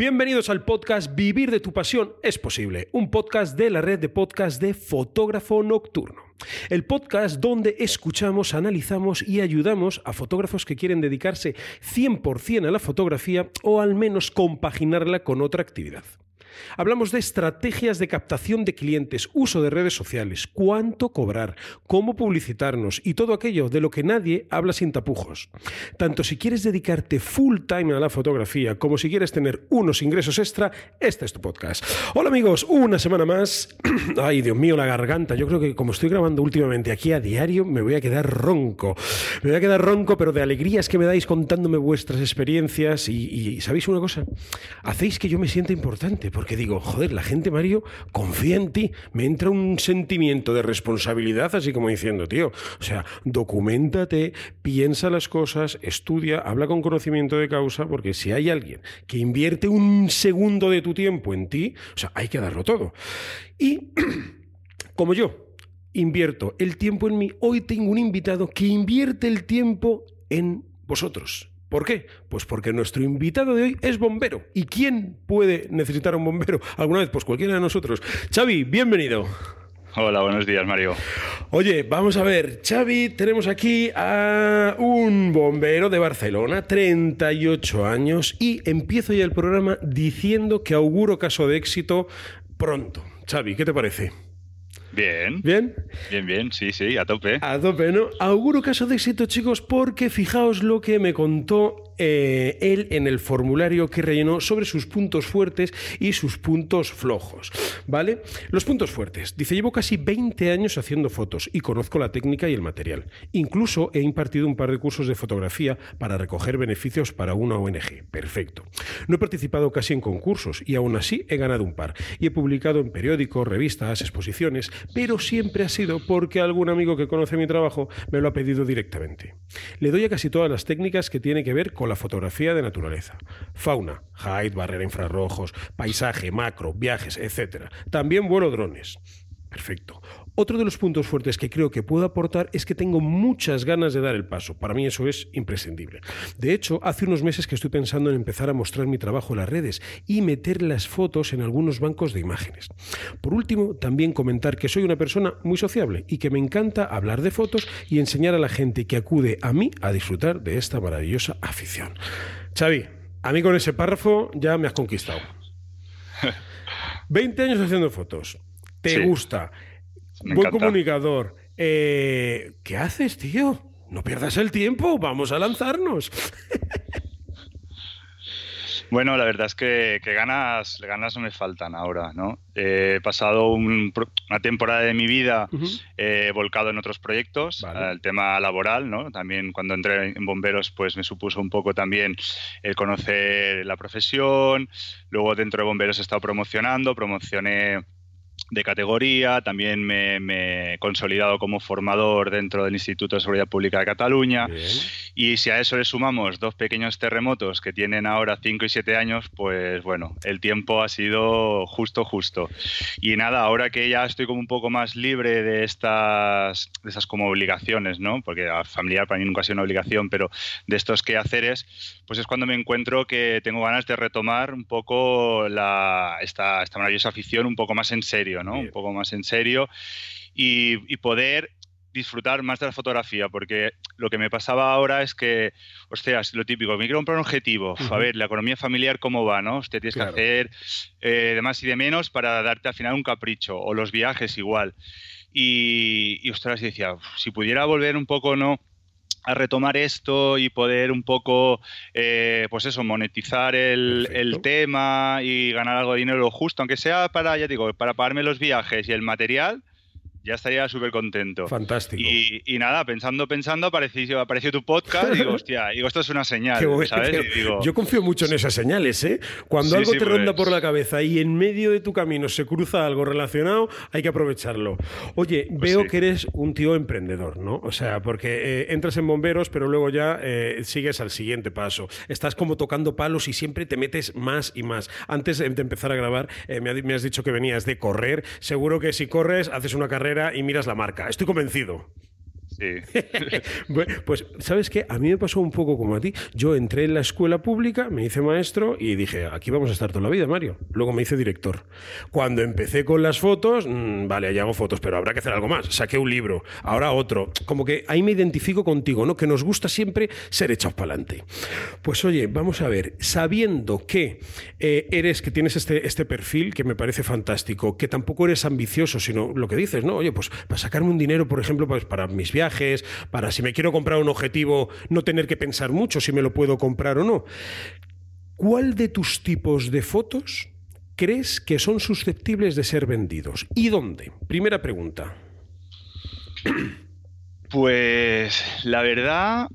Bienvenidos al podcast Vivir de tu pasión es posible, un podcast de la red de podcast de Fotógrafo Nocturno. El podcast donde escuchamos, analizamos y ayudamos a fotógrafos que quieren dedicarse 100% a la fotografía o al menos compaginarla con otra actividad. Hablamos de estrategias de captación de clientes, uso de redes sociales, cuánto cobrar, cómo publicitarnos y todo aquello de lo que nadie habla sin tapujos. Tanto si quieres dedicarte full time a la fotografía como si quieres tener unos ingresos extra, este es tu podcast. Hola amigos, una semana más. Ay, Dios mío, la garganta. Yo creo que como estoy grabando últimamente aquí a diario, me voy a quedar ronco. Me voy a quedar ronco, pero de alegrías que me dais contándome vuestras experiencias y, ¿sabéis una cosa? Hacéis que yo me sienta importante porque digo, joder, la gente, Mario, confía en ti. Me entra un sentimiento de responsabilidad, así como diciendo, tío, o sea, documentate, piensa las cosas, estudia, habla con conocimiento de causa, porque si hay alguien que invierte un segundo de tu tiempo en ti, o sea, hay que darlo todo. Y como yo invierto el tiempo en mí, hoy tengo un invitado que invierte el tiempo en vosotros. ¿Por qué? Pues porque nuestro invitado de hoy es bombero. ¿Y quién puede necesitar un bombero alguna vez? Pues cualquiera de nosotros. Xavi, bienvenido. Hola, buenos días, Mario. Oye, vamos a ver, Xavi, tenemos aquí a un bombero de Barcelona, 38 años, y empiezo ya el programa diciendo que auguro caso de éxito pronto. Xavi, ¿qué te parece? Bien. ¿Bien? Bien, bien, sí, sí, a tope. A tope, ¿no? Auguro caso de éxito, chicos, porque fijaos lo que me contó eh, él en el formulario que rellenó sobre sus puntos fuertes y sus puntos flojos, ¿vale? Los puntos fuertes. Dice, llevo casi 20 años haciendo fotos y conozco la técnica y el material. Incluso he impartido un par de cursos de fotografía para recoger beneficios para una ONG. Perfecto. No he participado casi en concursos y aún así he ganado un par. Y he publicado en periódicos, revistas, exposiciones, pero siempre ha sido porque algún amigo que conoce mi trabajo me lo ha pedido directamente. Le doy a casi todas las técnicas que tienen que ver con la fotografía de naturaleza. Fauna, height, barrera infrarrojos, paisaje, macro, viajes, etc. También vuelo drones. Perfecto. Otro de los puntos fuertes que creo que puedo aportar es que tengo muchas ganas de dar el paso. Para mí eso es imprescindible. De hecho, hace unos meses que estoy pensando en empezar a mostrar mi trabajo en las redes y meter las fotos en algunos bancos de imágenes. Por último, también comentar que soy una persona muy sociable y que me encanta hablar de fotos y enseñar a la gente que acude a mí a disfrutar de esta maravillosa afición. Xavi, a mí con ese párrafo ya me has conquistado. 20 años haciendo fotos. ¿Te Sí. gusta? Me Buen encanta. comunicador. Eh, ¿Qué haces, tío? No pierdas el tiempo, vamos a lanzarnos. Bueno, la verdad es que, que ganas, ganas no me faltan ahora, ¿no? Eh, he pasado un una temporada de mi vida eh, volcado en otros proyectos, Vale. el tema laboral, ¿no? También cuando entré en bomberos, pues me supuso un poco también el conocer la profesión. Luego dentro de bomberos he estado promocionando, promocioné de categoría, también me, me he consolidado como formador dentro del Instituto de Seguridad Pública de Cataluña. Bien. Y si a eso le sumamos dos pequeños terremotos que tienen ahora 5 y 7 años, pues bueno, el tiempo ha sido justo, justo. Y nada, ahora que ya estoy como un poco más libre de estas, de esas como obligaciones, ¿no? Porque a familiar para mí nunca ha sido una obligación, pero de estos quehaceres, pues es cuando me encuentro que tengo ganas de retomar un poco la, esta, esta maravillosa afición un poco más en serio, ¿no? Bien. Un poco más en serio y, y poder disfrutar más de la fotografía, porque lo que me pasaba ahora es que, hostias, lo típico, me quiero comprar un objetivo, a ver, la economía familiar cómo va, ¿no? Usted tienes Claro. que hacer eh, de más y de menos para darte al final un capricho, o los viajes igual. Y, y ostras, decía, "Uf, si pudiera volver un poco, ¿no? A retomar esto y poder un poco, eh, pues eso, monetizar el, el, tema y ganar algo de dinero justo, aunque sea para, ya digo, para pagarme los viajes y el material, ya estaría súper contento. Fantástico. Y, nada, pensando, pensando, apareció, apareció tu podcast y digo, hostia, digo, esto es una señal, ¿sabes? yo confío mucho en esas señales, ¿eh? Cuando algo te ronda por la cabeza y en medio de tu camino se cruza algo relacionado, hay que aprovecharlo. Oye, pues veo que eres un tío emprendedor, ¿no? O sea, porque eh, entras en bomberos, pero luego ya eh, sigues al siguiente paso. Estás como tocando palos y siempre te metes más y más. Antes de empezar a grabar, eh, me has dicho que venías de correr. Seguro que si corres, haces una carrera y miras la marca. Estoy convencido. pues, ¿sabes qué? A mí me pasó un poco como a ti. Yo entré en la escuela pública, me hice maestro y dije, aquí vamos a estar toda la vida, Mario. Luego me hice director. Cuando empecé con las fotos, mm, vale, allá hago fotos, pero habrá que hacer algo más. Saqué un libro, ahora otro. Como que ahí me identifico contigo, ¿no? Que nos gusta siempre ser echados para adelante. Pues oye, vamos a ver, sabiendo que eh, eres, que tienes este, este perfil que me parece fantástico, que tampoco eres ambicioso, sino lo que dices, ¿no? Oye, pues para sacarme un dinero, por ejemplo, pues para mis viajes, para si me quiero comprar un objetivo no tener que pensar mucho si me lo puedo comprar o no. ¿Cuál de tus tipos de fotos crees que son susceptibles de ser vendidos? ¿Y dónde? Primera pregunta. Pues la verdad,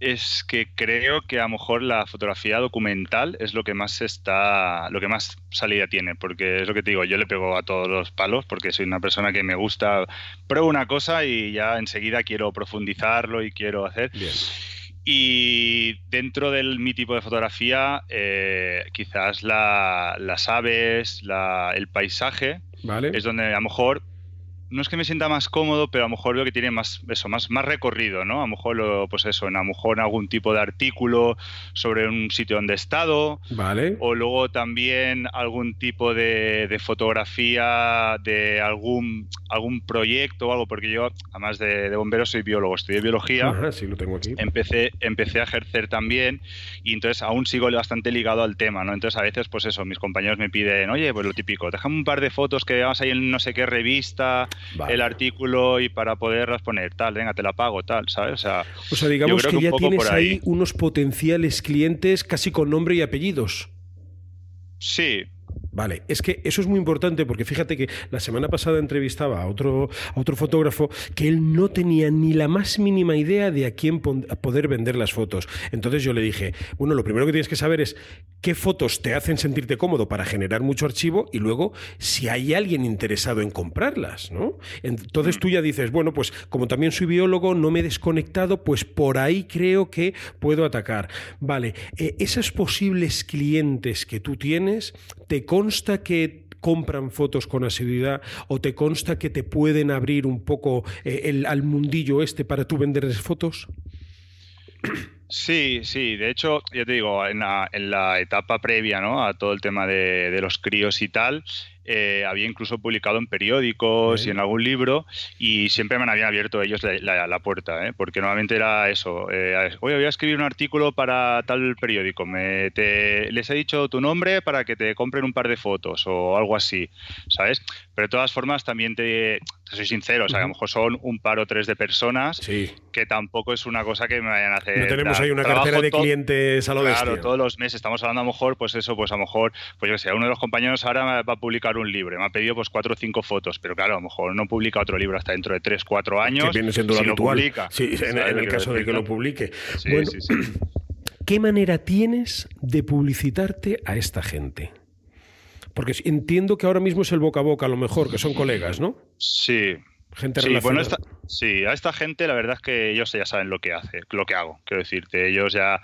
es que creo que a lo mejor la fotografía documental es lo que más está, lo que más salida tiene, porque es lo que te digo, yo le pego a todos los palos porque soy una persona que me gusta, pruebo una cosa y ya enseguida quiero profundizarlo y quiero hacer. Y dentro de mi tipo de fotografía, eh, quizás las aves, el paisaje, es donde a lo mejor no es que me sienta más cómodo, pero a lo mejor veo que tiene más eso, más, más recorrido, ¿no? A lo mejor lo, pues eso, a lo mejor algún tipo de artículo sobre un sitio donde he estado. Vale. O luego también algún tipo de, de fotografía de algún, algún proyecto o algo, porque yo, además de, de bombero, soy biólogo, estudié biología. Ajá, sí, lo tengo aquí. Empecé, empecé a ejercer también y entonces aún sigo bastante ligado al tema, ¿no? Entonces a veces, pues eso, mis compañeros me piden, oye, pues lo típico, déjame un par de fotos que vamos ahí en no sé qué revista el artículo y para poderlas poner, tal, venga, te la pago, tal, ¿sabes? O sea, digamos que, ya tienes ahí unos potenciales clientes casi con nombre y apellidos. Sí, Vale, es que eso es muy importante porque fíjate que la semana pasada entrevistaba a otro, a otro fotógrafo que él no tenía ni la más mínima idea de a quién poder vender las fotos. Entonces yo le dije, bueno, lo primero que tienes que saber es qué fotos te hacen sentirte cómodo para generar mucho archivo y luego si hay alguien interesado en comprarlas, ¿no? Entonces tú ya dices, bueno, pues como también soy biólogo, no me he desconectado, pues por ahí creo que puedo atacar. Vale, eh, esos posibles clientes que tú tienes, ¿te consta que compran fotos con asiduidad o te consta que te pueden abrir un poco eh, el, al mundillo este para tú venderles fotos? Sí, sí, de hecho, ya te digo, en la, en la etapa previa ¿no? a todo el tema de, de los críos y tal, eh, había incluso publicado en periódicos y en algún libro y siempre me habían abierto ellos la, puerta, ¿eh? porque normalmente era eso, eh, oye, voy a escribir un artículo para tal periódico, me, les he dicho tu nombre para que te compren un par de fotos o algo así, ¿sabes? Pero de todas formas también te, soy sincero, o sea, a lo mejor son un par o tres de personas que tampoco es una cosa que me vayan a hacer. No tenemos ahí una cartera de clientes a lo Claro, todos los meses estamos hablando a lo mejor, pues eso, pues a lo mejor, pues yo que sé, uno de los compañeros ahora va a publicar un libro, me ha pedido pues cuatro o cinco fotos, pero claro, a lo mejor no publica otro libro hasta dentro de tres, cuatro años. Que viene siendo lo Publica, sí, en, el caso de que lo publique. bueno, ¿qué manera tienes de publicitarte a esta gente? Porque entiendo que ahora mismo es el boca a boca, a lo mejor, que son colegas, ¿no? Sí. Gente sí, bueno, sí, a esta gente la verdad es que ellos ya saben lo que hace, lo que hago. Quiero decirte, ellos ya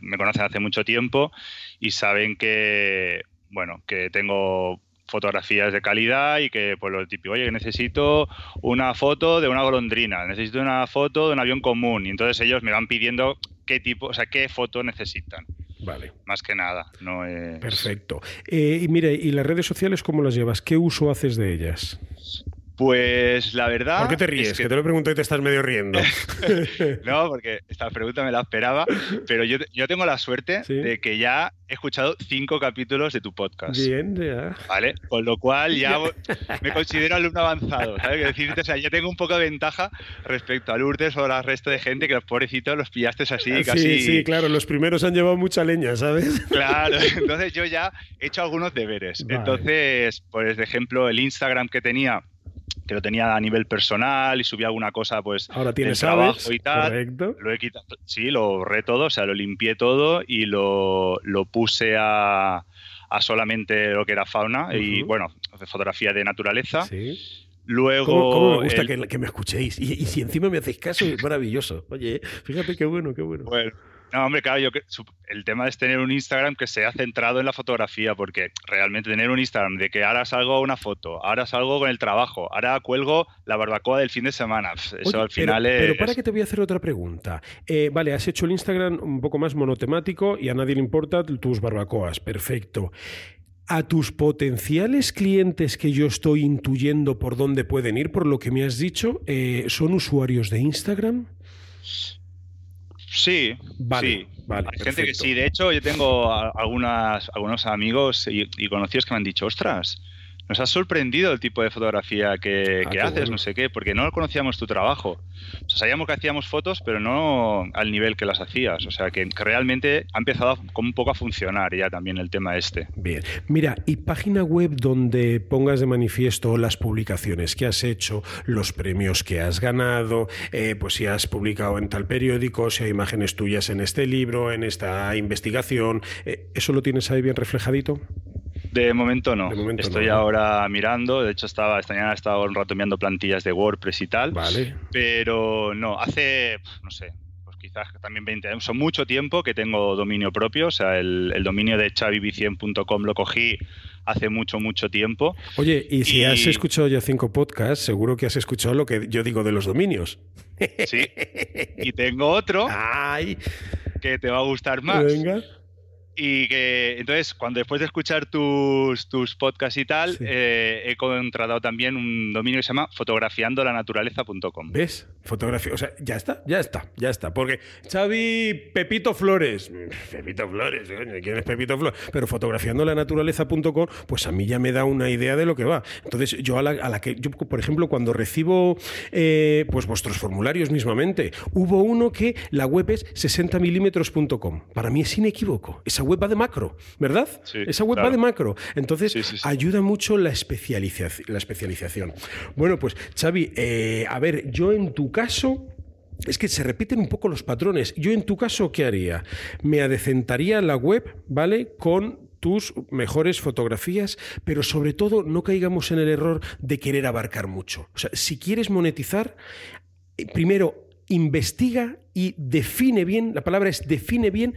me, conocen hace mucho tiempo y saben que, bueno, que tengo fotografías de calidad y que pues lo típico, oye, necesito una foto de una golondrina, necesito una foto de un avión común y entonces ellos me van pidiendo qué tipo, o sea, qué foto necesitan. Vale. Más que nada. No Perfecto. Eh, y mire, ¿y las redes sociales cómo las llevas? ¿Qué uso haces de ellas? Pues la verdad. ¿Por qué te ríes? que... te lo pregunto y te estás medio riendo. no, porque esta pregunta me la esperaba, pero yo, yo tengo la suerte de que ya he escuchado cinco capítulos de tu podcast. Bien, ya. ¿Vale? Con lo cual ya me considero alumno avanzado. ¿Sabes? Decirte, o sea, ya tengo un poco de ventaja respecto a Lourdes o al resto de gente que los pobrecitos los pillaste así casi. Sí, sí, claro, los primeros han llevado mucha leña, ¿sabes? Claro, entonces yo ya he hecho algunos deberes. Entonces, pues, de ejemplo, el Instagram que tenía que lo tenía a nivel personal y subía alguna cosa, pues, Ahora tienes trabajo y tal. Lo he quitado, sí, lo borré todo, o sea, lo limpié todo y lo, lo puse a, a, solamente lo que era fauna y, bueno, fotografía de naturaleza. Sí. Luego. ¿Cómo, me gusta que, que, me escuchéis? Y, y, si encima me hacéis caso, es maravilloso. Oye, fíjate qué bueno, qué bueno. Bueno, no, hombre, claro, yo, el tema es tener un Instagram que sea centrado en la fotografía, porque realmente tener un Instagram de que ahora salgo una foto, ahora salgo con el trabajo, ahora cuelgo la barbacoa del fin de semana. Eso al final es. Pero para que te voy a hacer otra pregunta. Eh, vale, has hecho el Instagram un poco más monotemático y a nadie le importa tus barbacoas. Perfecto. ¿A tus potenciales clientes que yo estoy intuyendo por dónde pueden ir, por lo que me has dicho, eh, son usuarios de Instagram? Sí, vale, sí. Vale, Hay gente que sí. De hecho, yo tengo algunas, algunos amigos y, y, conocidos que me han dicho, ostras, nos ha sorprendido el tipo de fotografía que, Ah, que haces, bueno. no sé qué, porque no conocíamos tu trabajo. O sea, sabíamos que hacíamos fotos, pero no al nivel que las hacías. O sea, que, que realmente ha empezado a- como un poco a funcionar ya también el tema este. Bien. Mira, y página web donde pongas de manifiesto las publicaciones que has hecho, los premios que has ganado, eh, pues si has publicado en tal periódico, si hay imágenes tuyas en este libro, en esta investigación, eh, ¿eso lo tienes ahí bien reflejadito? De momento no. De momento Estoy ahora mirando. De hecho, estaba esta mañana he estado un rato mirando plantillas de WordPress y tal. Vale. Pero no, hace, no sé, pues quizás también 20 años, son mucho tiempo que tengo dominio propio. O sea, el, el dominio de chavivicien.com lo cogí hace mucho, mucho tiempo. Oye, y si Y- has escuchado ya cinco podcasts, seguro que has escuchado lo que yo digo de los dominios. Sí. Y tengo otro ¡Ay! que te va a gustar más. Venga. Y que entonces, cuando después de escuchar tus, tus podcasts y tal, Sí. eh, he contratado también un dominio que se llama fotografiandolanaturaleza.com. ¿Ves? Fotografía. O sea, ya está, ya está, ya está. Porque Xavi Pepito Flores. Pepito Flores, ¿quién es Pepito Flores? Pero fotografiando la naturaleza.com, pues a mí ya me da una idea de lo que va. Entonces, yo a la, a la que, yo, por ejemplo, cuando recibo eh, pues vuestros formularios mismamente, hubo uno que la web es 60milímetros.com. Para mí es inequívoco. Esa web va de macro, ¿verdad? Sí, Esa web va de macro. Entonces, Sí, sí, sí. ayuda mucho la, especialización, la especialización. Bueno, pues Xavi, eh, a ver, yo en tu caso... Es que se repiten un poco los patrones. Yo en tu caso, ¿qué haría? Me adecentaría la web, ¿vale? Con tus mejores fotografías, pero sobre todo no caigamos en el error de querer abarcar mucho. O sea, si quieres monetizar, eh, primero investiga y define bien, la palabra es define bien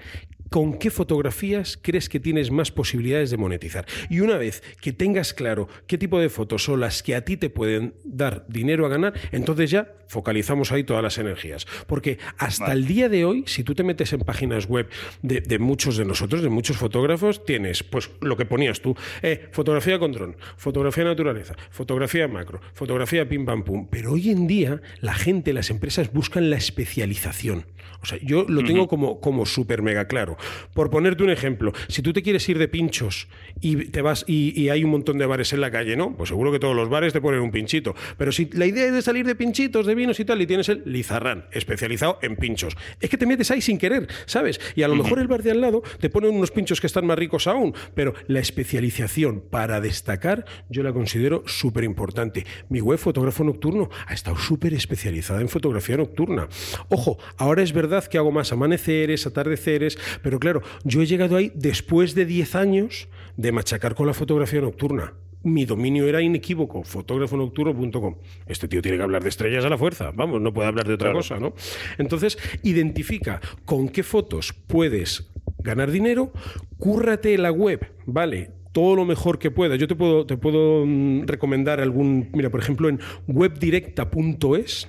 con qué fotografías crees que tienes más posibilidades de monetizar. Y una vez que tengas claro qué tipo de fotos son las que a ti te pueden dar dinero a ganar, entonces ya focalizamos ahí todas las energías. Porque hasta Vale. el día de hoy, si tú te metes en páginas web de, de muchos de nosotros, de muchos fotógrafos, tienes pues lo que ponías tú, eh, fotografía con dron, fotografía naturaleza, fotografía macro, fotografía pim pam pum. Pero hoy en día la gente, las empresas buscan la especialización. O sea, yo lo tengo como, como súper mega claro. Por ponerte un ejemplo, si tú te quieres ir de pinchos y te vas y, hay un montón de bares en la calle, ¿no? Pues seguro que todos los bares te ponen un pinchito. Pero si la idea es de salir de pinchitos, de vinos y tal, y tienes el Lizarrán, especializado en pinchos, es que te metes ahí sin querer, ¿sabes? Y a lo mejor el bar de al lado te ponen unos pinchos que están más ricos aún, pero la especialización para destacar yo la considero súper importante. Mi web Fotógrafo Nocturno ha estado súper especializada en fotografía nocturna. Ojo, ahora es verdad que hago más amaneceres, atardeceres, pero claro, yo he llegado ahí después de 10 años de machacar con la fotografía nocturna. Mi dominio era inequívoco, fotógrafonocturno.com. Este tío tiene que hablar de estrellas a la fuerza, vamos, no puede hablar de otra Claro. cosa, ¿no? Entonces, identifica con qué fotos puedes ganar dinero, cúrrate la web, ¿vale? Todo lo mejor que puedas. Yo te puedo, te puedo mm, recomendar algún, mira, por ejemplo, en webdirecta.es,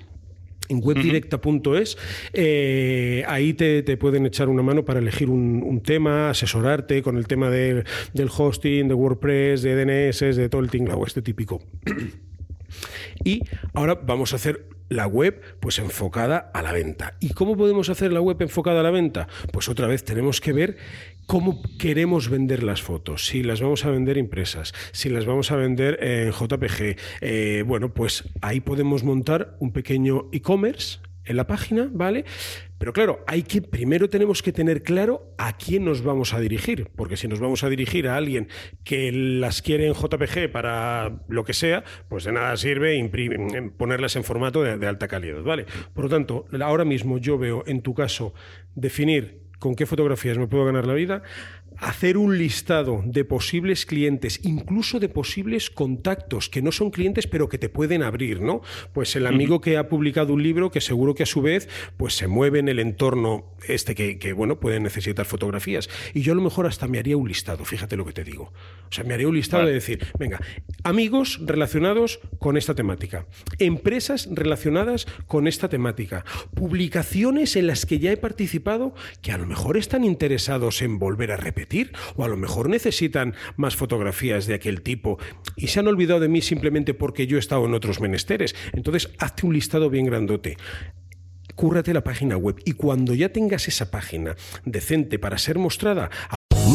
en webdirecta.es, eh, ahí te, te pueden echar una mano para elegir un, un tema, asesorarte con el tema del- del hosting, de WordPress, de DNS, de todo el tinglao, este típico. Y ahora vamos a hacer la web pues enfocada a la venta. ¿Y cómo podemos hacer la web enfocada a la venta? Pues otra vez tenemos que ver cómo queremos vender las fotos, si las vamos a vender impresas, si las vamos a vender en JPG. Eh, bueno, pues ahí podemos montar un pequeño e-commerce en la página, ¿vale? Pero claro, hay que primero tenemos que tener claro a quién nos vamos a dirigir, porque si nos vamos a dirigir a alguien que las quiere en JPG para lo que sea, pues de nada sirve ponerlas en formato de, de alta calidad, ¿vale? Por lo tanto, ahora mismo yo veo en tu caso definir con qué fotografías me puedo ganar la vida, hacer un listado de posibles clientes, incluso de posibles contactos que no son clientes pero que te pueden abrir, ¿no? Pues el amigo que ha publicado un libro que seguro que a su vez pues se mueve en el entorno este que, bueno, puede necesitar fotografías. Y yo a lo mejor hasta me haría un listado, fíjate lo que te digo. O sea, me haría un listado de decir, venga, amigos relacionados con esta temática, empresas relacionadas con esta temática, publicaciones en las que ya he participado que a lo mejor están interesados en volver a repetir o a lo mejor necesitan más fotografías de aquel tipo y se han olvidado de mí simplemente porque yo he estado en otros menesteres. Entonces, hazte un listado bien grandote cúrrate la página web y cuando ya tengas esa página decente para ser mostrada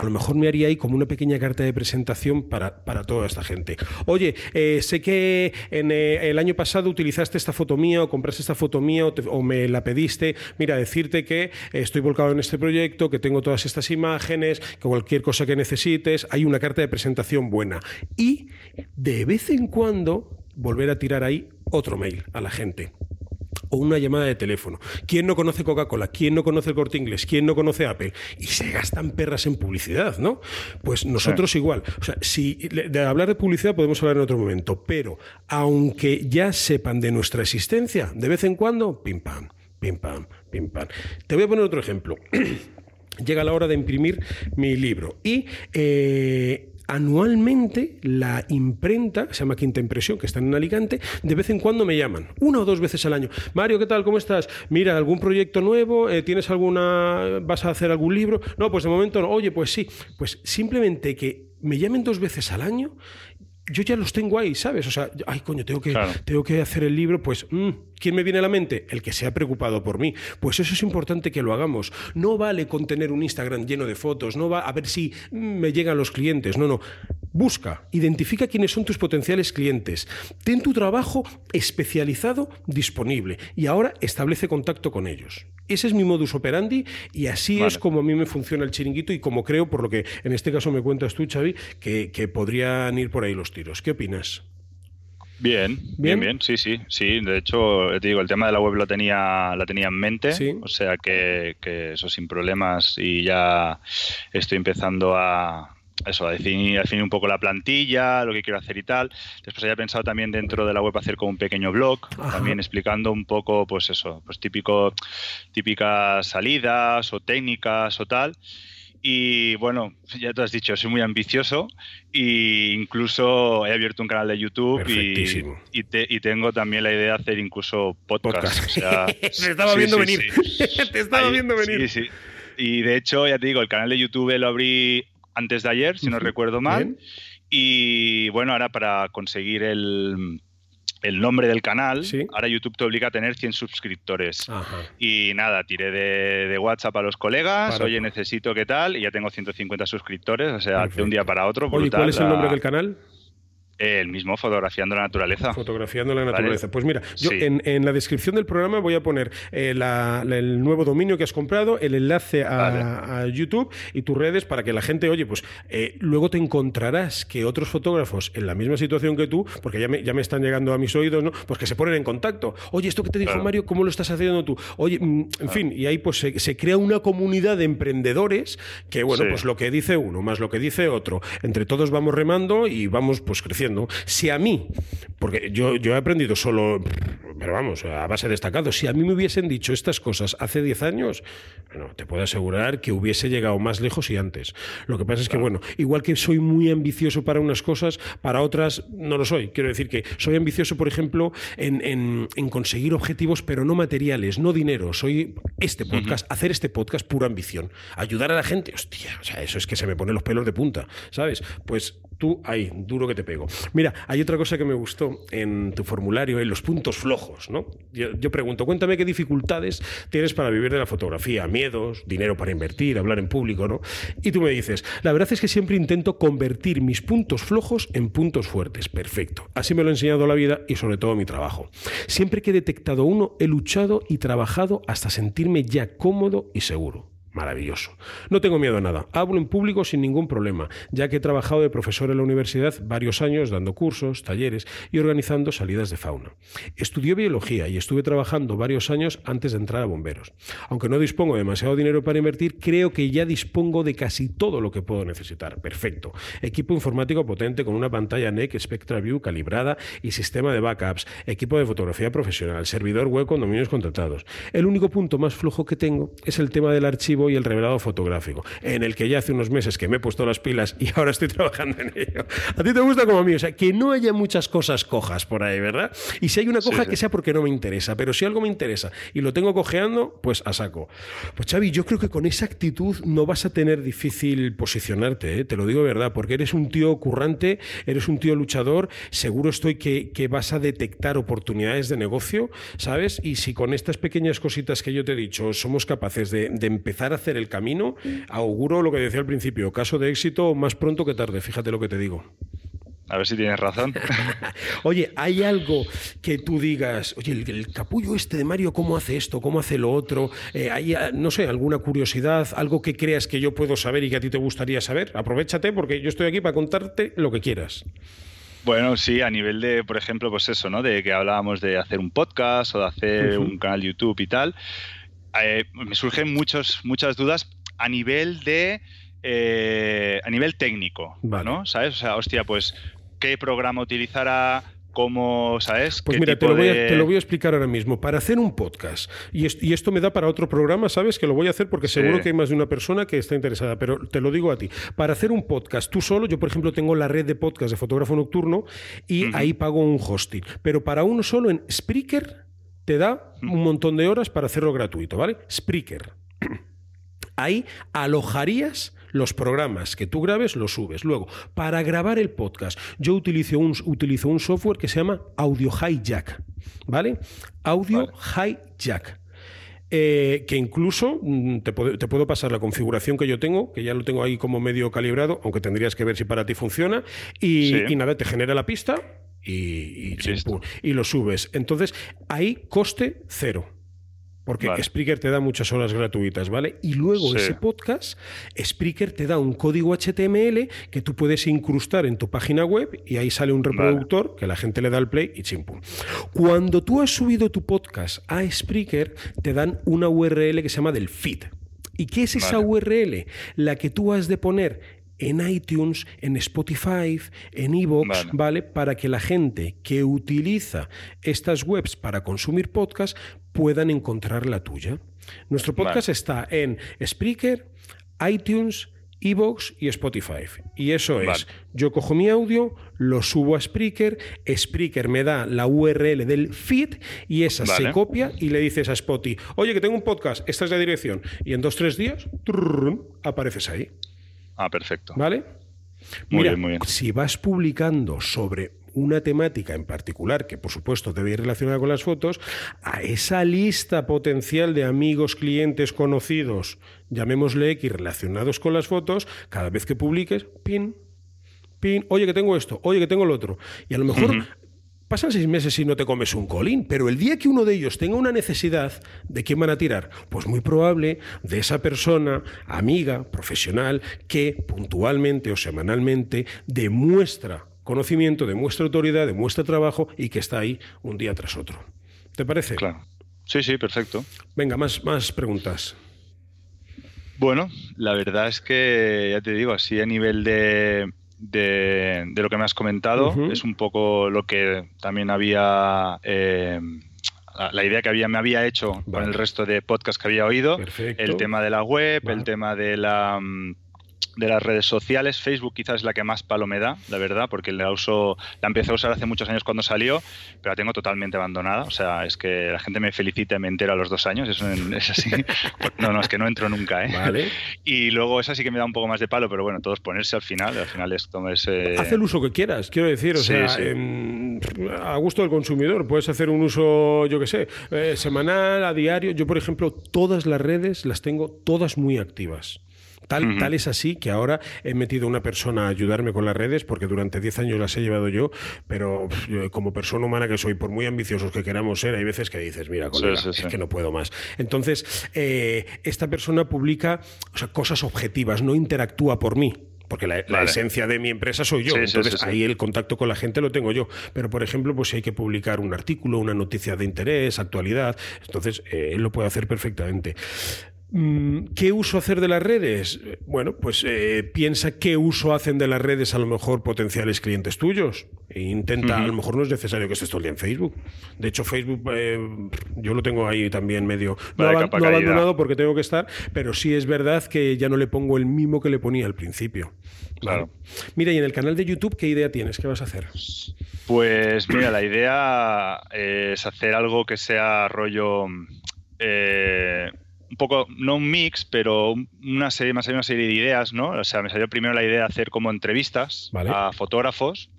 A lo mejor me haría ahí como una pequeña carta de presentación para, para toda esta gente. Oye, eh, sé que en eh, el año pasado utilizaste esta foto mía o compraste esta foto mía o, o me la pediste. Mira, decirte que eh, estoy volcado en este proyecto, que tengo todas estas imágenes, que cualquier cosa que necesites, hay una carta de presentación buena. Y de vez en cuando volver a tirar ahí otro mail a la gente o una llamada de teléfono. ¿Quién no conoce Coca-Cola? ¿Quién no conoce el corte inglés? ¿Quién no conoce Apple? Y se gastan perras en publicidad, ¿no? Pues nosotros igual. O sea, si de hablar de publicidad podemos hablar en otro momento, pero aunque ya sepan de nuestra existencia, de vez en cuando, pim pam, pim pam, pim pam. Te voy a poner otro ejemplo. Llega la hora de imprimir mi libro y eh, anualmente la imprenta, se llama Quinta Impresión, que está en Alicante, de vez en cuando me llaman, una o dos veces al año. Mario, ¿qué tal? ¿Cómo estás? Mira, ¿algún proyecto nuevo? Eh, ¿Tienes alguna... vas a hacer algún libro? No, pues de momento no. Oye, pues sí. Pues simplemente que me llamen dos veces al año yo ya los tengo ahí, ¿sabes? O sea, ay, coño, tengo que, claro. tengo que hacer el libro, pues, mmm, ¿quién me viene a la mente? El que se ha preocupado por mí. Pues eso es importante que lo hagamos. No vale con tener un Instagram lleno de fotos, no va a ver si me llegan los clientes, no, no. Busca, identifica quiénes son tus potenciales clientes. Ten tu trabajo especializado disponible y ahora establece contacto con ellos. Ese es mi modus operandi y así vale. es como a mí me funciona el chiringuito y como creo, por lo que en este caso me cuentas tú, Xavi, que, que podrían ir por ahí los tiros. ¿Qué opinas? Bien, bien, bien, sí, sí, sí. De hecho, te digo, el tema de la web lo tenía, la tenía en mente, ¿Sí? o sea que, que, eso sin problemas y ya estoy empezando a, eso, a definir, a definir un poco la plantilla, lo que quiero hacer y tal. Después había pensado también dentro de la web hacer como un pequeño blog, Ajá. también explicando un poco, pues eso, pues típico, típicas salidas o técnicas o tal. Y bueno, ya te has dicho, soy muy ambicioso e incluso he abierto un canal de YouTube y, y, te, y, tengo también la idea de hacer incluso podcast. podcast. O sea, te estaba sí, viendo sí, venir. Sí. te estaba Ahí, viendo venir. Y de hecho, ya te digo, el canal de YouTube lo abrí antes de ayer, si uh -huh. no recuerdo mal. Bien. Y bueno, ahora para conseguir el, el nombre del canal, ¿Sí? ahora YouTube te obliga a tener 100 suscriptores. Ajá. Y nada, tiré de, de, WhatsApp a los colegas, para oye, necesito qué tal, y ya tengo 150 suscriptores, o sea, Perfecto. de un día para otro. Oye, ¿cuál es el nombre del canal? El mismo, fotografiando la naturaleza. Fotografiando la naturaleza. Vale. Pues mira, yo sí. en, en, la descripción del programa voy a poner eh, la, la, el nuevo dominio que has comprado, el enlace a, vale. a, YouTube y tus redes para que la gente, oye, pues eh, luego te encontrarás que otros fotógrafos en la misma situación que tú, porque ya me, ya me están llegando a mis oídos, ¿no? Pues que se ponen en contacto. Oye, esto que te dijo claro. Mario, ¿cómo lo estás haciendo tú? Oye, mm, en claro. fin, y ahí pues se, se, crea una comunidad de emprendedores que, bueno, sí. pues lo que dice uno más lo que dice otro, entre todos vamos remando y vamos pues creciendo aprendiendo, si a mí, porque yo, yo he aprendido solo, pero vamos, a base de destacado, si a mí me hubiesen dicho estas cosas hace 10 años, bueno, te puedo asegurar que hubiese llegado más lejos y antes. Lo que pasa es que, bueno, igual que soy muy ambicioso para unas cosas, para otras no lo soy. Quiero decir que soy ambicioso, por ejemplo, en, en, en conseguir objetivos, pero no materiales, no dinero. Soy este podcast, hacer este podcast, pura ambición. Ayudar a la gente, hostia, o sea, eso es que se me pone los pelos de punta, ¿sabes? Pues tú ahí, duro que te pego. Mira, hay otra cosa que me gustó en tu formulario, en los puntos flojos, ¿no? Yo, pregunto, cuéntame qué dificultades tienes para vivir de la fotografía, miedos, dinero para invertir, hablar en público, ¿no? Y tú me dices, la verdad es que siempre intento convertir mis puntos flojos en puntos fuertes. Perfecto. Así me lo ha enseñado la vida y sobre todo mi trabajo. Siempre que he detectado uno, he luchado y trabajado hasta sentirme ya cómodo y seguro. Maravilloso. No tengo miedo a nada. Hablo en público sin ningún problema, ya que he trabajado de profesor en la universidad varios años dando cursos, talleres y organizando salidas de fauna. Estudié biología y estuve trabajando varios años antes de entrar a bomberos. Aunque no dispongo de demasiado dinero para invertir, creo que ya dispongo de casi todo lo que puedo necesitar. Perfecto. Equipo informático potente con una pantalla NEC Spectra View calibrada y sistema de backups, equipo de fotografía profesional, servidor web con dominios contratados. El único punto más flojo que tengo es el tema del archivo y el revelado fotográfico, en el que ya hace unos meses que me he puesto las pilas y ahora estoy trabajando en ello. A ti te gusta como a mí, o sea, que no haya muchas cosas cojas por ahí, ¿verdad? Y si hay una coja, sí, sí. que sea porque no me interesa, pero si algo me interesa y lo tengo cojeando, pues a saco. Pues Xavi, yo creo que con esa actitud no vas a tener difícil posicionarte, ¿eh? te lo digo de verdad, porque eres un tío currante, eres un tío luchador, seguro estoy que, que vas a detectar oportunidades de negocio, ¿sabes? Y si con estas pequeñas cositas que yo te he dicho somos capaces de, de empezar a hacer el camino, auguro lo que decía al principio, caso de éxito más pronto que tarde, fíjate lo que te digo. A ver si tienes razón. oye, ¿hay algo que tú digas, oye, el, el, capullo este de Mario, ¿cómo hace esto? ¿Cómo hace lo otro? Eh, ¿Hay, no sé, alguna curiosidad, algo que creas que yo puedo saber y que a ti te gustaría saber? Aprovechate porque yo estoy aquí para contarte lo que quieras. Bueno, sí, a nivel de, por ejemplo, pues eso, ¿no? De que hablábamos de hacer un podcast o de hacer uh -huh. un canal YouTube y tal. Eh, me surgen muchos, muchas dudas a nivel de eh, a nivel técnico, vale. ¿no? ¿Sabes? O sea, hostia, pues qué programa utilizará, cómo, ¿sabes? Pues mira, te lo, de... a, te lo, voy a, explicar ahora mismo. Para hacer un podcast, y, est y, esto me da para otro programa, ¿sabes? Que lo voy a hacer porque seguro que hay más de una persona que está interesada, pero te lo digo a ti. Para hacer un podcast tú solo, yo por ejemplo tengo la red de podcast de fotógrafo nocturno y uh -huh. ahí pago un hosting. Pero para uno solo en Spreaker te da un montón de horas para hacerlo gratuito, ¿vale? Spreaker. Ahí alojarías los programas que tú grabes, los subes. Luego, para grabar el podcast, yo utilizo un, utilizo un software que se llama Audio Hijack, ¿vale? Audio vale. Hijack. Eh, que incluso mm, te puedo, te puedo, pasar la configuración que yo tengo, que ya lo tengo ahí como medio calibrado, aunque tendrías que ver si para ti funciona, y, sí. y nada, te genera la pista y, y, y, lo subes. Entonces, ahí coste cero. Porque vale. Spreaker te da muchas horas gratuitas, ¿vale? Y luego sí. ese podcast, Spreaker te da un código HTML que tú puedes incrustar en tu página web y ahí sale un reproductor vale. que la gente le da el play y chimpum. Cuando tú has subido tu podcast a Spreaker, te dan una URL que se llama del feed. ¿Y qué es esa vale. URL? La que tú has de poner en iTunes, en Spotify, en Evox, vale. vale. Para que la gente que utiliza estas webs para consumir podcast puedan encontrar la tuya. Nuestro podcast vale. está en Spreaker, iTunes, Evox y Spotify. Y eso es, yo cojo mi audio, lo subo a Spreaker, Spreaker me da la URL del feed y esa vale. se copia y le dices a Spotify, oye que tengo un podcast, esta es la dirección. Y en dos, tres días, trrr, apareces ahí. Ah, perfecto. ¿Vale? Muy Mira, bien, muy bien. Si vas publicando sobre una temática en particular, que por supuesto debe ir relacionada con las fotos, a esa lista potencial de amigos, clientes, conocidos, llamémosle X, relacionados con las fotos, cada vez que publiques, pin, pin, oye que tengo esto, oye que tengo lo otro. Y a lo mejor uh -huh. Pasan seis meses y no te comes un colín, pero el día que uno de ellos tenga una necesidad, ¿de quién van a tirar? Pues muy probable de esa persona, amiga, profesional, que puntualmente o semanalmente demuestra conocimiento, demuestra autoridad, demuestra trabajo y que está ahí un día tras otro. ¿Te parece? Claro. Sí, sí, perfecto. Venga, más, más preguntas. Bueno, la verdad es que, ya te digo, así a nivel de, de, de, lo que me has comentado. Es un poco lo que también había... Eh, la idea que había, me había hecho con el resto de podcasts que había oído, el tema de la web, el tema de la mm, de las redes sociales, Facebook quizás es la que más palo me da, la verdad, porque la uso, la empecé a usar hace muchos años cuando salió, pero la tengo totalmente abandonada. O sea, es que la gente me felicita y me entera a los dos años, eso es así. no, no, es que no entro nunca, ¿eh? Vale. Y luego esa sí que me da un poco más de palo, pero bueno, todos ponerse al final, al final es tomarse... Haz el uso que quieras, quiero decir, o sea, a gusto del consumidor, puedes hacer un uso, yo qué sé, eh, semanal, a diario. Yo, por ejemplo, todas las redes las tengo todas muy activas. Tal, es así que ahora he metido una persona a ayudarme con las redes, porque durante 10 años las he llevado yo, pero como persona humana que soy, por muy ambiciosos que queramos ser, hay veces que dices, mira, es que no puedo más. Entonces, eh, esta persona publica cosas objetivas, no interactúa por mí porque la, esencia de mi empresa soy yo. Entonces ahí el contacto con la gente lo tengo yo. Pero por ejemplo, pues si hay que publicar un artículo, una noticia de interés, actualidad, entonces eh, él lo puede hacer perfectamente. Mm, ¿Qué uso hacer de las redes? Bueno, pues eh, piensa qué uso hacen de las redes a lo mejor potenciales clientes tuyos. E intenta, a lo mejor no es necesario que estés todo el día en Facebook. De hecho, Facebook eh, yo lo tengo ahí también medio... No, abandonado porque tengo que estar, pero sí es verdad que ya no le pongo el mimo que le ponía al principio. Claro. Mira, y en el canal de YouTube, ¿qué idea tienes? ¿Qué vas a hacer? Pues mira, la idea es hacer algo que sea rollo... Eh, un poco, no un mix, pero una serie, más una serie de ideas, ¿no? O sea, me salió primero la idea de hacer como entrevistas a fotógrafos,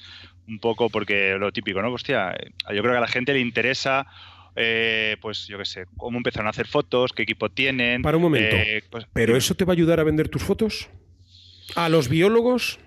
un poco porque lo típico, ¿no? Hostia, yo creo que a la gente le interesa eh, pues yo qué sé, cómo empezaron a hacer fotos, qué equipo tienen. Para un momento. Eh, pues, ¿Pero eso te va a ayudar a vender tus fotos? ¿A los biólogos?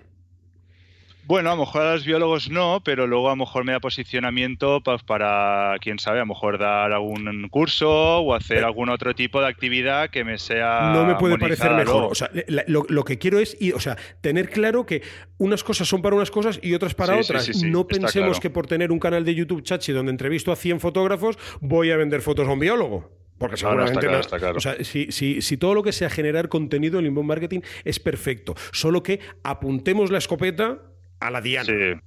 Bueno, a lo mejor a los biólogos no, pero luego a lo mejor me da posicionamiento pues, para, quién sabe, a lo mejor dar algún curso o hacer algún otro tipo de actividad que me sea. No me puede parecer mejor. O sea, lo, que quiero es o sea, tener claro que unas cosas son para unas cosas y otras para otras. no pensemos que por tener un canal de YouTube chachi donde entrevisto a 100 fotógrafos voy a vender fotos a un biólogo. Porque seguramente. O sea, si, si, todo lo que sea generar contenido en inbound marketing es perfecto. Solo que apuntemos la escopeta a la diana. Sí.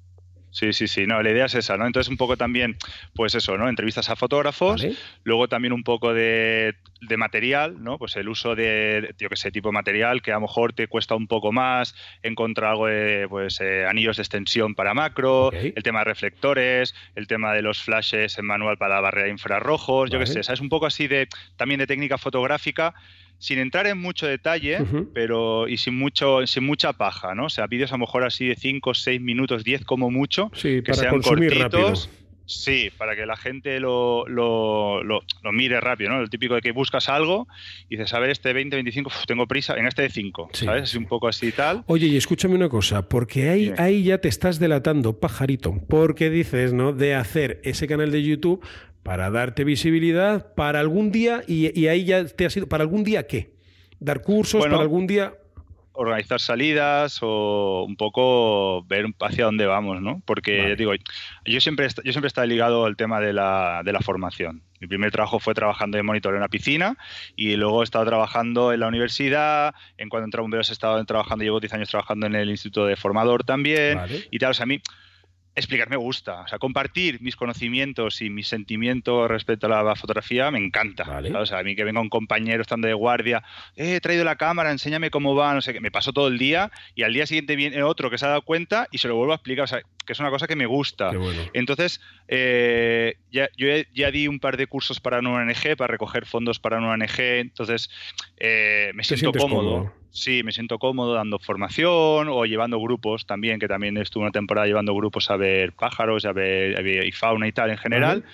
Sí, sí, sí, no, la idea es esa, ¿no? Entonces un poco también, pues eso, ¿no? Entrevistas a fotógrafos, luego también un poco de, material, ¿no? Pues el uso de, yo que sé, tipo de material que a lo mejor te cuesta un poco más encontrar algo de, pues, eh, anillos de extensión para macro, el tema de reflectores, el tema de los flashes en manual para barrera de infrarrojos, yo qué sé, es un poco así de, también de técnica fotográfica, sin entrar en mucho detalle, pero y sin mucho sin mucha paja, ¿no? O sea, vídeos a lo mejor así de 5, 6 minutos, 10 como mucho, que sean cortitos. Sí, para que la gente lo, lo, lo, mire rápido, ¿no? El típico de que buscas algo y dices, a ver, este 20, 25, tengo prisa, en este de 5, ¿sabes? Es un poco así y tal. Oye, y escúchame una cosa, porque ahí, ahí ya te estás delatando, pajarito, porque dices, ¿no? De hacer ese canal de YouTube para darte visibilidad para algún día y, ahí ya te ha sido, ¿para algún día qué? ¿Dar cursos para algún día? Organizar salidas o un poco ver hacia dónde vamos, ¿no? Porque digo, yo siempre, yo siempre he estado ligado al tema de la, de la formación. Mi primer trabajo fue trabajando de monitor en una piscina y luego he estado trabajando en la universidad. En cuanto entré a bomberos he estado trabajando, llevo 10 años trabajando en el Instituto de Formador también. Y tal, o sea, a mí explicar me gusta. O sea, compartir mis conocimientos y mis sentimientos respecto a la fotografía me encanta. O sea, a mí que venga un compañero estando de guardia, eh, he traído la cámara, enséñame cómo va, no sé qué. Me paso todo el día y al día siguiente viene otro que se ha dado cuenta y se lo vuelvo a explicar. O sea, que es una cosa que me gusta. Entonces, eh, ya, yo ya di un par de cursos para una ONG, para recoger fondos para una ONG. Entonces, eh, me siento cómodo. Sí, me siento cómodo dando formación o llevando grupos también, que también estuve una temporada llevando grupos a ver pájaros, a ver, y fauna y tal en general.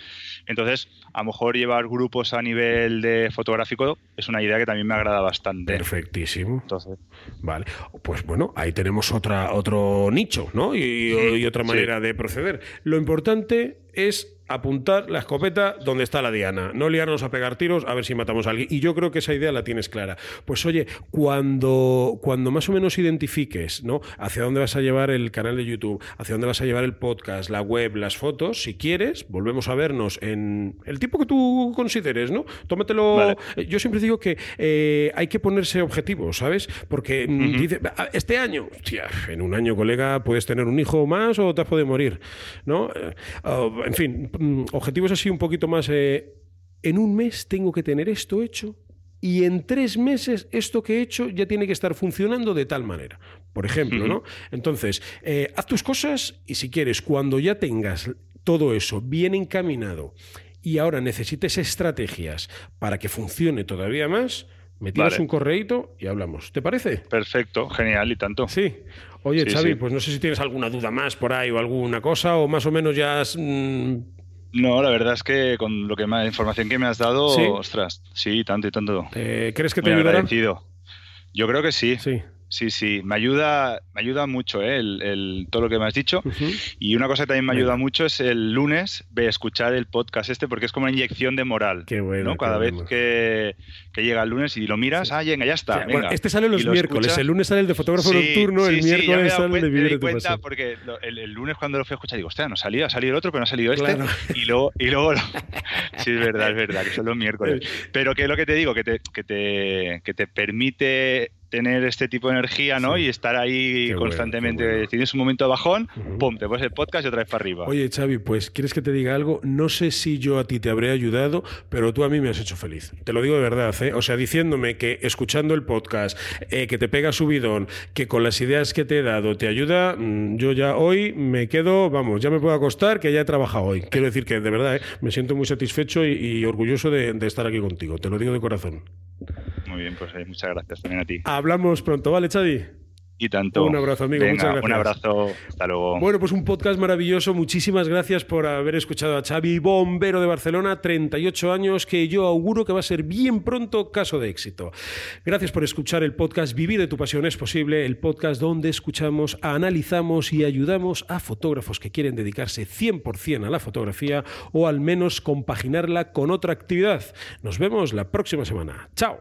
Entonces, a lo mejor llevar grupos a nivel de fotográfico es una idea que también me agrada bastante. Perfectísimo. Entonces. Vale, pues bueno, ahí tenemos otra, otro nicho, ¿no? Y, otra manera de proceder. Lo importante es apuntar la escopeta donde está la diana, no liarnos a pegar tiros a ver si matamos a alguien. Y yo creo que esa idea la tienes clara. Pues oye, cuando, cuando más o menos identifiques ¿no? hacia dónde vas a llevar el canal de YouTube, hacia dónde vas a llevar el podcast, la web, las fotos, si quieres, volvemos a vernos en el tiempo que tú consideres, ¿no? Tómatelo. Vale. Yo siempre digo que eh, hay que ponerse objetivos, ¿sabes? Porque mm, dice, "Ah, este año, hostia, en un año, colega, puedes tener un hijo más o te has podido morir, ¿no? Eh, en fin, objetivos así un poquito más. eh, en un mes tengo que tener esto hecho y en tres meses esto que he hecho ya tiene que estar funcionando de tal manera. Por ejemplo, ¿no? Entonces, eh, haz tus cosas y si quieres, cuando ya tengas todo eso bien encaminado y ahora necesites estrategias para que funcione todavía más, me tiras Vale. un correíto y hablamos. ¿Te parece? Perfecto, genial y tanto. Sí. Oye, Sí, Xavi, sí. pues no sé si tienes alguna duda más por ahí o alguna cosa o más o menos ya has, mm, No, la verdad es que con lo que la información que me has dado, ¿Sí? ostras, sí, tanto y tanto. eh, ¿crees que te ayudará? Yo creo que sí. Sí. Sí, sí, me ayuda, me ayuda mucho ¿eh? el, el- todo lo que me has dicho. Y una cosa que también me Venga. ayuda mucho es el lunes ve, escuchar el podcast este porque es como una inyección de moral. Qué bueno, ¿no? qué Cada vez bueno. que, que llega el lunes y lo miras, ah, venga, ya está. Sea, bueno, venga. este sale los lo miércoles, escuchas. el lunes sale el de fotógrafo Sí, nocturno, sí, el sí, ya me he miércoles sale el cuen- de me de cuenta pasión. porque lo- el, el lunes cuando lo fui a escuchar digo, hostia, no salía, ha salido el otro, pero no ha salido este. Claro. Y luego, y luego lo- sí, es verdad, es verdad, que son los miércoles. Pero que es lo que te digo, que te, que te, que te permite tener este tipo de energía, ¿no? Sí. Y estar ahí Qué constantemente. bueno. Tienes un momento de bajón, Ujú. pum, te pones el podcast y otra vez para arriba. Oye, Xavi, pues ¿quieres que te diga algo? No sé si yo a ti te habré ayudado, pero tú a mí me has hecho feliz. Te lo digo de verdad, ¿eh? O sea, diciéndome que escuchando el podcast, eh, que te pega subidón, que con las ideas que te he dado te ayuda, mm, yo ya hoy me quedo, vamos, ya me puedo acostar, que ya he trabajado hoy. Quiero decir que de verdad, ¿eh? me siento muy satisfecho y, y orgulloso de, de estar aquí contigo. Te lo digo de corazón. Muy bien, pues eh, muchas gracias también a ti. Hablamos pronto, ¿vale, Xavi? Y tanto. Un abrazo, amigo, Venga, muchas gracias. Un abrazo. Hasta luego. Bueno, pues un podcast maravilloso. Muchísimas gracias por haber escuchado a Xavi, bombero de Barcelona, 38 años, que yo auguro que va a ser bien pronto caso de éxito. Gracias por escuchar el podcast Vivir de tu pasión es posible, el podcast donde escuchamos, analizamos y ayudamos a fotógrafos que quieren dedicarse 100% a la fotografía o al menos compaginarla con otra actividad. Nos vemos la próxima semana. Chao.